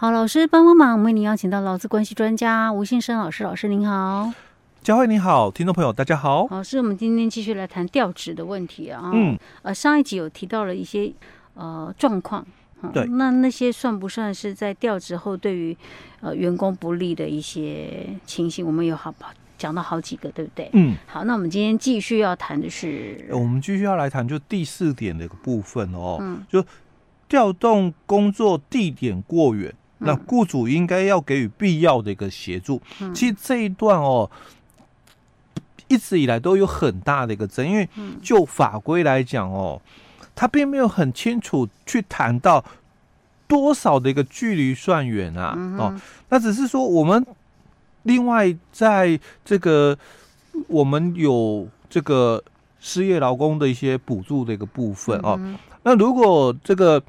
好，老师帮帮忙，我们为您邀请到劳资关系专家吴先生老师，老师您好。佳慧你好，听众朋友大家好。老师，我们今天继续来谈调职的问题啊。嗯，呃，上一集有提到了一些呃状况。对，那那些算不算是在调职后对于呃员工不利的一些情形？我们有好讲到好几个，对不对？嗯，好，那我们今天继续要谈的是，我们继续要来谈就第四点的一个部分哦，嗯，就调动工作地点过远，嗯，那雇主应该要给予必要的一个协助。嗯，其实这一段哦，一直以来都有很大的一个争议，因为就法规来讲哦。他并没有很清楚去谈到多少的一个距离算远啊，嗯、哦，那只是说我们另外在这个我们有这个失业劳工的一些补助的一个部分哦，嗯、那如果这个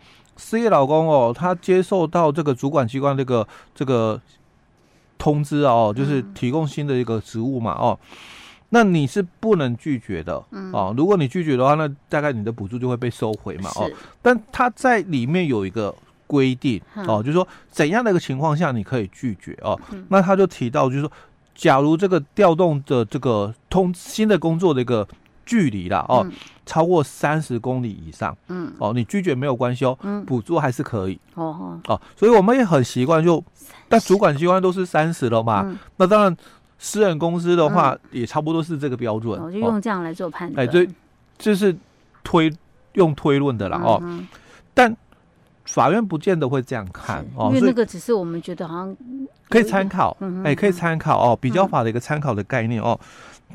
失业老公哦，他接受到这个主管机关这个这个通知哦，就是提供新的一个职务嘛哦。那你是不能拒绝的，嗯、哦。如果你拒绝的话，那大概你的补助就会被收回嘛，哦。但他在里面有一个规定，哦，就是说怎样的一个情况下你可以拒绝哦。嗯、那他就提到，就是说，假如这个调动的这个通新的工作的一个距离啦，哦，嗯、超过三十公里以上，嗯，哦，你拒绝没有关系哦，嗯，补助还是可以，哦哦，所以我们也很习惯就，但主管机关都是三十了嘛，嗯、那当然。私人公司的话，也差不多是这个标准，我、嗯哦、就用这样来做判断。哎，对，这是推用推论的啦哦。嗯、但法院不见得会这样看哦，因为那个只是我们觉得好像可以参考，哎，可以参考哦，比较法的一个参考的概念哦。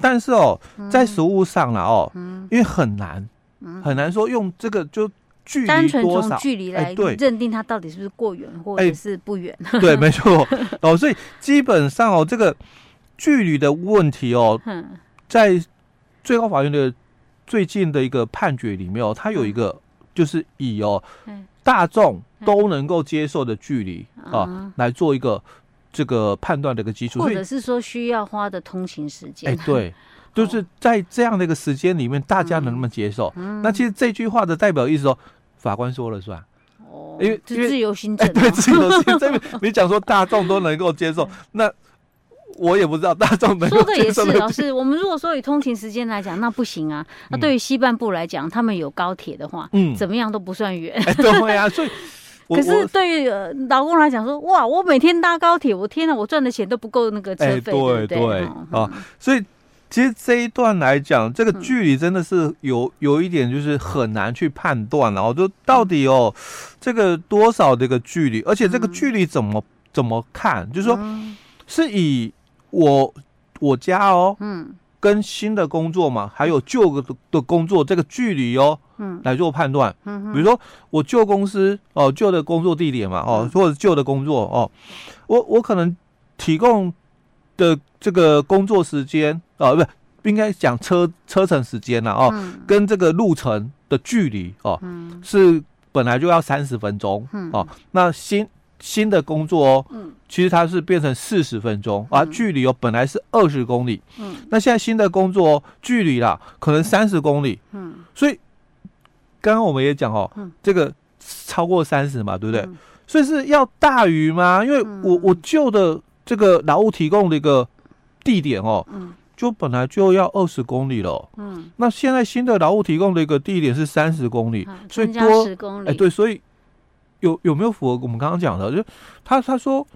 但是哦，在实务上了哦，因为很难，很难说用这个就距离多少距离来认定它到底是不是过远或者是不远。对，没错。哦，所以基本上哦，这个。距离的问题哦，在最高法院的最近的一个判决里面哦，它有一个就是以哦大众都能够接受的距离啊来做一个这个判断的一个基础，或者是说需要花的通勤时间。哎，对，就是在这样的一个时间里面，大家能不能接受？那其实这句话的代表意思说，法官说了算哦，因为自由心证，对，自由心证。你讲说大众都能够接受，那。我也不知道大众能说的也是老师。我们如果说以通勤时间来讲，那不行啊。那对于西半部来讲，他们有高铁的话，嗯，怎么样都不算远。对呀，所以 可是对于老公来讲，说哇，我每天搭高铁，我天哪，我赚的钱都不够那个车费，对对啊。所以其实这一段来讲，这个距离真的是有有一点就是很难去判断，然后就到底哦，这个多少的一个距离，而且这个距离怎么怎么看，就是说是以。我我家哦，嗯，跟新的工作嘛，还有旧的的工作这个距离哦，嗯，来做判断，嗯，比如说我旧公司哦，旧的工作地点嘛，哦，或者旧的工作哦，我我可能提供的这个工作时间啊，不不应该讲车车程时间了哦，跟这个路程的距离哦，是本来就要三十分钟，哦，那新。新的工作哦，嗯，其实它是变成四十分钟，啊、距离哦本来是二十公里，嗯，那现在新的工作哦，距离啦可能三十公里，嗯，所以刚刚我们也讲哦，嗯，这个超过三十嘛，对不对？嗯、所以是要大于吗？因为我我旧的这个劳务提供的一个地点哦，嗯，就本来就要二十公里了，嗯，那现在新的劳务提供的一个地点是三十公里，嗯、所以多十公里，哎，对，所以。有有没有符合我们刚刚讲的？就他他说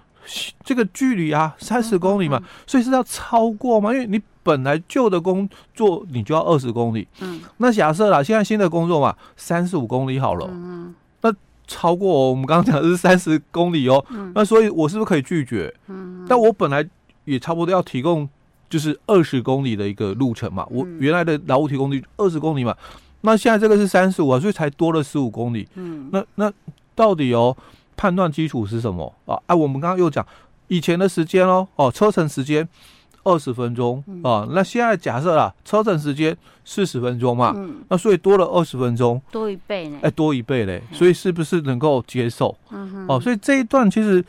这个距离啊，三十公里嘛，所以是要超过吗？因为你本来旧的工作你就要二十公里，嗯，那假设啦，现在新的工作嘛，三十五公里好了，嗯，那超过我们刚刚讲的是三十公里哦，那所以我是不是可以拒绝？嗯，但我本来也差不多要提供就是二十公里的一个路程嘛，我原来的劳务提供率二十公里嘛，那现在这个是三十五啊，所以才多了十五公里，嗯，那那。到底哦，判断基础是什么啊？哎、啊，我们刚刚又讲以前的时间哦，哦，车程时间二十分钟、嗯、啊，那现在假设啦，车程时间四十分钟嘛，嗯、那所以多了二十分钟，多一倍呢？哎，多一倍嘞，所以是不是能够接受？嗯哼，哦，所以这一段其实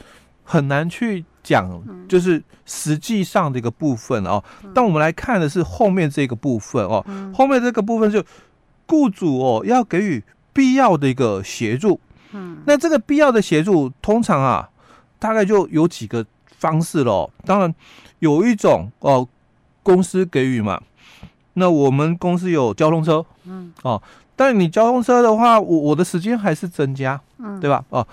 很难去讲，就是实际上的一个部分哦。嗯、但我们来看的是后面这个部分哦，嗯、后面这个部分就雇主哦要给予必要的一个协助。嗯，那这个必要的协助，通常啊，大概就有几个方式咯。当然，有一种哦，公司给予嘛。那我们公司有交通车，嗯，哦，但你交通车的话，我我的时间还是增加，嗯，对吧？哦，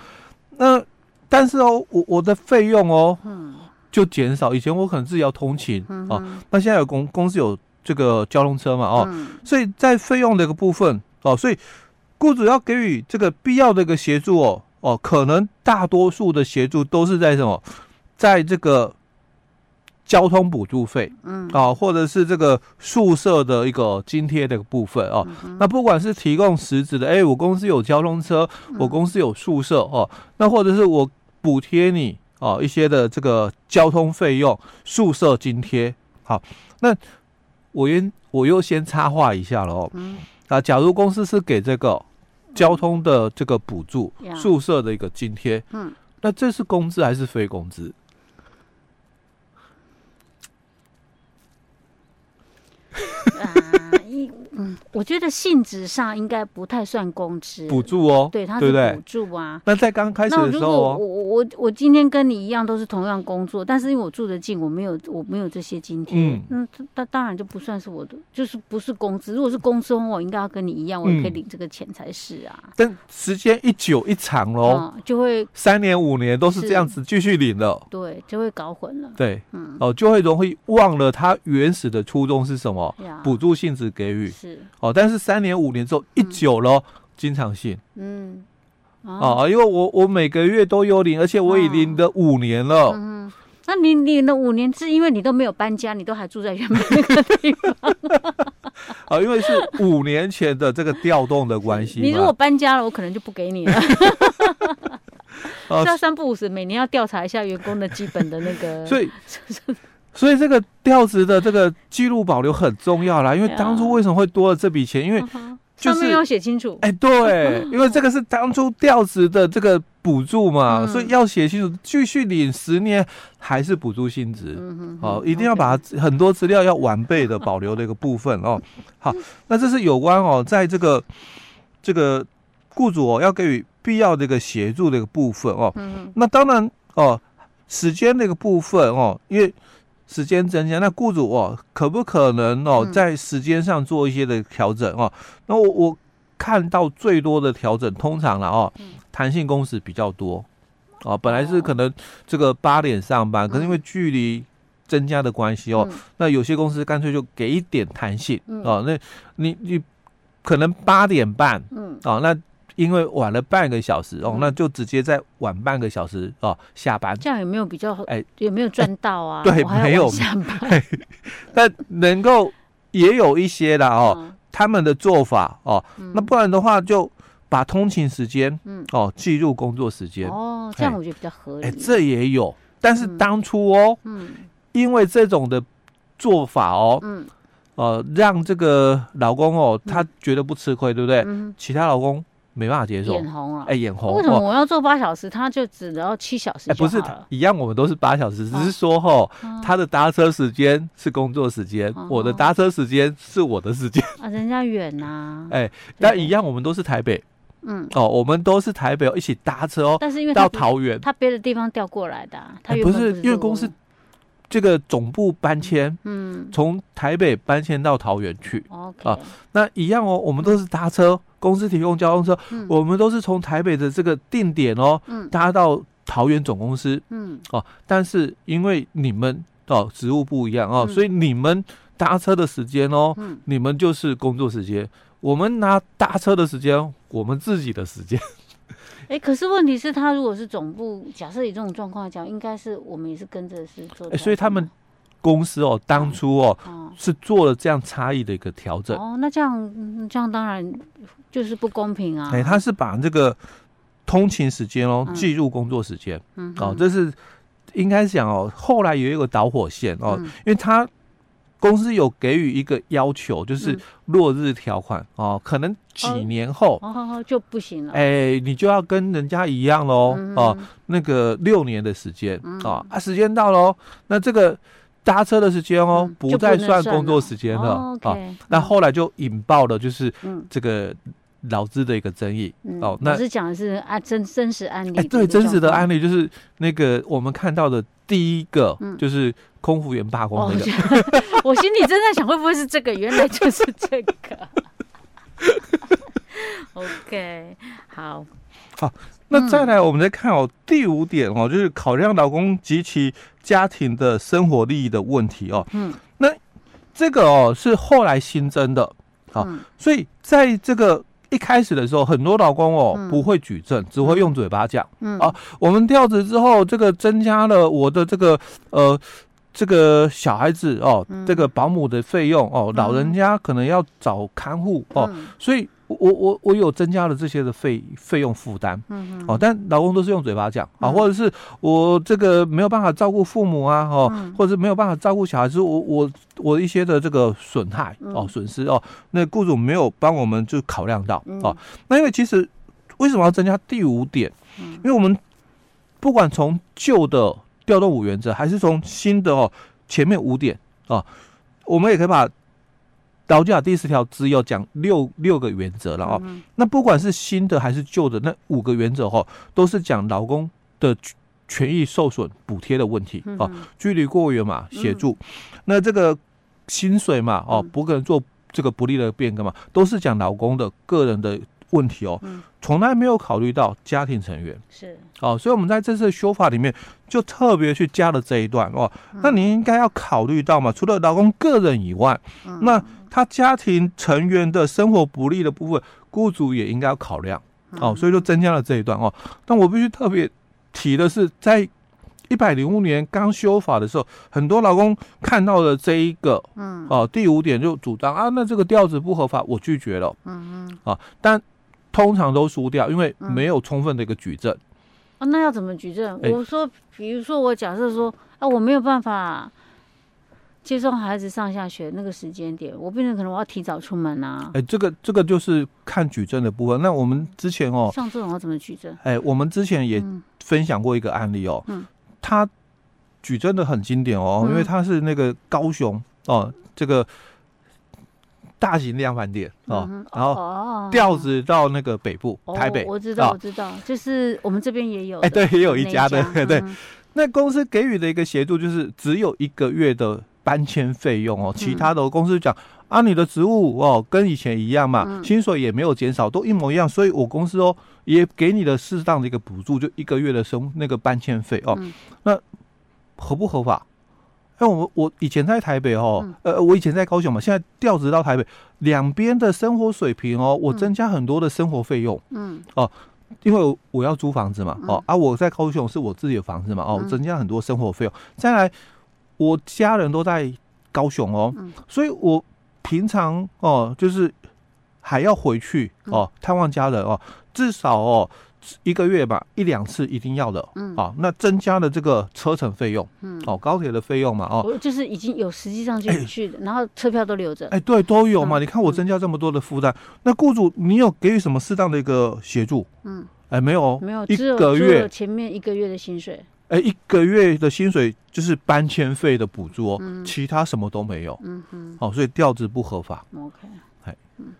那但是哦，我我的费用哦，嗯，就减少。以前我可能自己要通勤，嗯、哦，那现在有公公司有这个交通车嘛，哦，嗯、所以在费用的一个部分，哦，所以雇主要给予这个必要的一个协助哦，哦，可能大多数的协助都是在什么，在这个。交通补助费，嗯啊，或者是这个宿舍的一个津贴的一个部分哦。嗯、那不管是提供实质的，哎，我公司有交通车，我公司有宿舍哦，那或者是我补贴你哦一些的这个交通费用、宿舍津贴。好，那我先我又先插话一下了哦。嗯、啊，假如公司是给这个交通的这个补助、嗯、宿舍的一个津贴，嗯，那这是工资还是非工资？嗯，我觉得性质上应该不太算工资，补助哦，对，它是补助啊。那在刚开始的时候，我我我我今天跟你一样都是同样工作，但是因为我住得近，我没有我没有这些津贴，嗯，那当当然就不算是我的，就是不是工资。如果是工资的话，我应该要跟你一样，我也可以领这个钱才是啊。但时间一久一长喽，就会三年五年都是这样子继续领了，对，就会搞混了。对，嗯，哦，就会容易忘了它原始的初衷是什么，补助性质给予。哦，但是三年五年之后一久了，经常性，嗯，哦，因为我我每个月都有领，而且我已领了五年了。嗯，那你领了五年，是因为你都没有搬家，你都还住在原本那个地方。啊，因为是五年前的这个调动的关系。你如果搬家了，我可能就不给你了。要三不五时，每年要调查一下员工的基本的那个。所以。所以这个调职的这个记录保留很重要啦，因为当初为什么会多了这笔钱？因为就是上面要写清楚。哎，对，因为这个是当初调职的这个补助嘛，所以要写清楚，继续领十年还是补助性质。哦，一定要把很多资料要完备的保留的一个部分哦。好，那这是有关哦，在这个这个雇主哦要给予必要的一个协助的一个部分哦。那当然哦，时间的一个部分哦，因为。时间增加，那雇主哦，可不可能哦，在时间上做一些的调整哦？嗯、那我我看到最多的调整，通常了哦，弹性工时比较多哦。本来是可能这个八点上班，可是因为距离增加的关系哦，嗯、那有些公司干脆就给一点弹性哦。那你你可能八点半，嗯，哦，那。因为晚了半个小时哦，那就直接再晚半个小时哦下班。这样有没有比较？哎，有没有赚到啊？对，没有下班。但能够也有一些的哦，他们的做法哦，那不然的话就把通勤时间哦记入工作时间哦，这样我觉得比较合理。哎，这也有，但是当初哦，嗯，因为这种的做法哦，嗯，呃，让这个老公哦，他觉得不吃亏，对不对？其他老公。没办法接受，眼红了，哎，眼红。为什么我要做八小时，他就只要七小时？哎，不是一样，我们都是八小时，只是说哈，他的搭车时间是工作时间，我的搭车时间是我的时间。啊，人家远呐。哎，但一样，我们都是台北，嗯，哦，我们都是台北一起搭车哦，但是因为到桃园，他别的地方调过来的，他不是因为公司这个总部搬迁，嗯，从台北搬迁到桃园去，OK。啊，那一样哦，我们都是搭车。公司提供交通车，嗯、我们都是从台北的这个定点哦，嗯、搭到桃园总公司，嗯，哦，但是因为你们哦职务不一样哦，嗯、所以你们搭车的时间哦，嗯、你们就是工作时间，我们拿搭车的时间，我们自己的时间。哎，可是问题是，他如果是总部，假设以这种状况讲，应该是我们也是跟着是做。哎，所以他们。公司哦，当初哦，哦是做了这样差异的一个调整哦。那这样这样当然就是不公平啊。哎，他是把这个通勤时间哦计入工作时间，嗯，哦，这是应该讲哦。后来有一个导火线哦，嗯、因为他公司有给予一个要求，就是落日条款哦，可能几年后哦，哦就不行了。哎，你就要跟人家一样喽，嗯、哦，那个六年的时间、嗯、哦啊，时间到喽，那这个。搭车的时间哦，不再算工作时间了啊。那后来就引爆了，就是这个劳资的一个争议。嗯、哦，那是讲的是啊真真实案例。哎，对，真实的案例就是那个我们看到的第一个，就是空服员罢工那个。嗯、我心里正在想，会不会是这个？原来就是这个。OK，好，好。那再来，我们再看哦，第五点哦，就是考量老公及其家庭的生活利益的问题哦。嗯，那这个哦是后来新增的，好，所以在这个一开始的时候，很多老公哦不会举证，只会用嘴巴讲。嗯，啊，我们调职之后，这个增加了我的这个呃这个小孩子哦，这个保姆的费用哦，老人家可能要找看护哦，所以。我我我有增加了这些的费费用负担，哦，但老公都是用嘴巴讲啊，或者是我这个没有办法照顾父母啊，哦，或者是没有办法照顾小孩子，我我我一些的这个损害哦损失哦，那雇主没有帮我们就考量到哦，那因为其实为什么要增加第五点？因为我们不管从旧的调动五原则，还是从新的哦前面五点啊，我们也可以把。劳基法第十条只有讲六六个原则了哦，那不管是新的还是旧的，那五个原则哦，都是讲劳工的权益受损补贴的问题哦，距离过远嘛，协助，那这个薪水嘛，哦，不可能做这个不利的变更嘛，都是讲劳工的个人的问题哦，从来没有考虑到家庭成员。是。哦，所以我们在这次修法里面就特别去加了这一段哦，那你应该要考虑到嘛，除了老公个人以外，那他家庭成员的生活不利的部分，雇主也应该要考量。哦，所以就增加了这一段哦。但我必须特别提的是，在一百零五年刚修法的时候，很多老公看到了这一个，嗯，哦，第五点就主张啊，那这个调子不合法，我拒绝了，嗯嗯，啊，但通常都输掉，因为没有充分的一个举证。啊，那要怎么举证？我说，比如说我假设说，啊，我没有办法。接送孩子上下学那个时间点，我变成可能我要提早出门啊。哎，这个这个就是看举证的部分。那我们之前哦，像这种要怎么举证？哎，我们之前也分享过一个案例哦，嗯，他举证的很经典哦，因为他是那个高雄哦，这个大型量贩店哦，然后调子到那个北部台北，我知道我知道，就是我们这边也有，哎，对，也有一家的，对，那公司给予的一个协助就是只有一个月的。搬迁费用哦，其他的公司讲、嗯、啊，你的职务哦跟以前一样嘛，嗯、薪水也没有减少，都一模一样，所以我公司哦也给你的适当的一个补助，就一个月的生那个搬迁费哦，嗯、那合不合法？哎，我我以前在台北哦，嗯、呃，我以前在高雄嘛，现在调职到台北，两边的生活水平哦，我增加很多的生活费用，嗯，哦，因为我要租房子嘛，哦啊，我在高雄是我自己的房子嘛，哦，增加很多生活费用，再来。我家人都在高雄哦，嗯、所以我平常哦，就是还要回去哦，探望家人哦，至少哦一个月吧，一两次一定要的。嗯，好、哦，那增加了这个车程费用，嗯，哦，高铁的费用嘛，哦，就是已经有实际上就去的，欸、然后车票都留着。哎，对，都有嘛。嗯、你看我增加这么多的负担，嗯、那雇主你有给予什么适当的一个协助？嗯，哎，没有，没有，一个月前面一个月的薪水。哎，一个月的薪水就是搬迁费的补助哦，嗯、其他什么都没有。嗯哼，哦，所以调职不合法。OK，哎，嗯，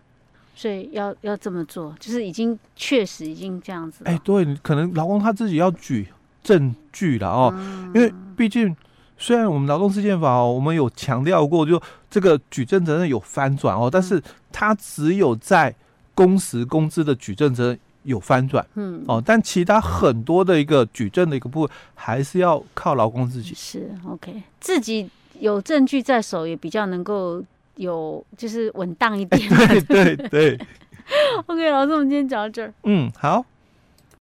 所以要要这么做，就是已经确实已经这样子。哎，对，可能劳工他自己要举证据了哦，嗯、因为毕竟虽然我们劳动事件法哦，我们有强调过，就这个举证责任有翻转哦，但是他只有在工时工资的举证责任。有翻转，嗯，哦，但其他很多的一个举证的一个部分，还是要靠劳工自己。是 OK，自己有证据在手，也比较能够有，就是稳当一点。对对对。OK，老师，我们今天讲到这儿。嗯，好。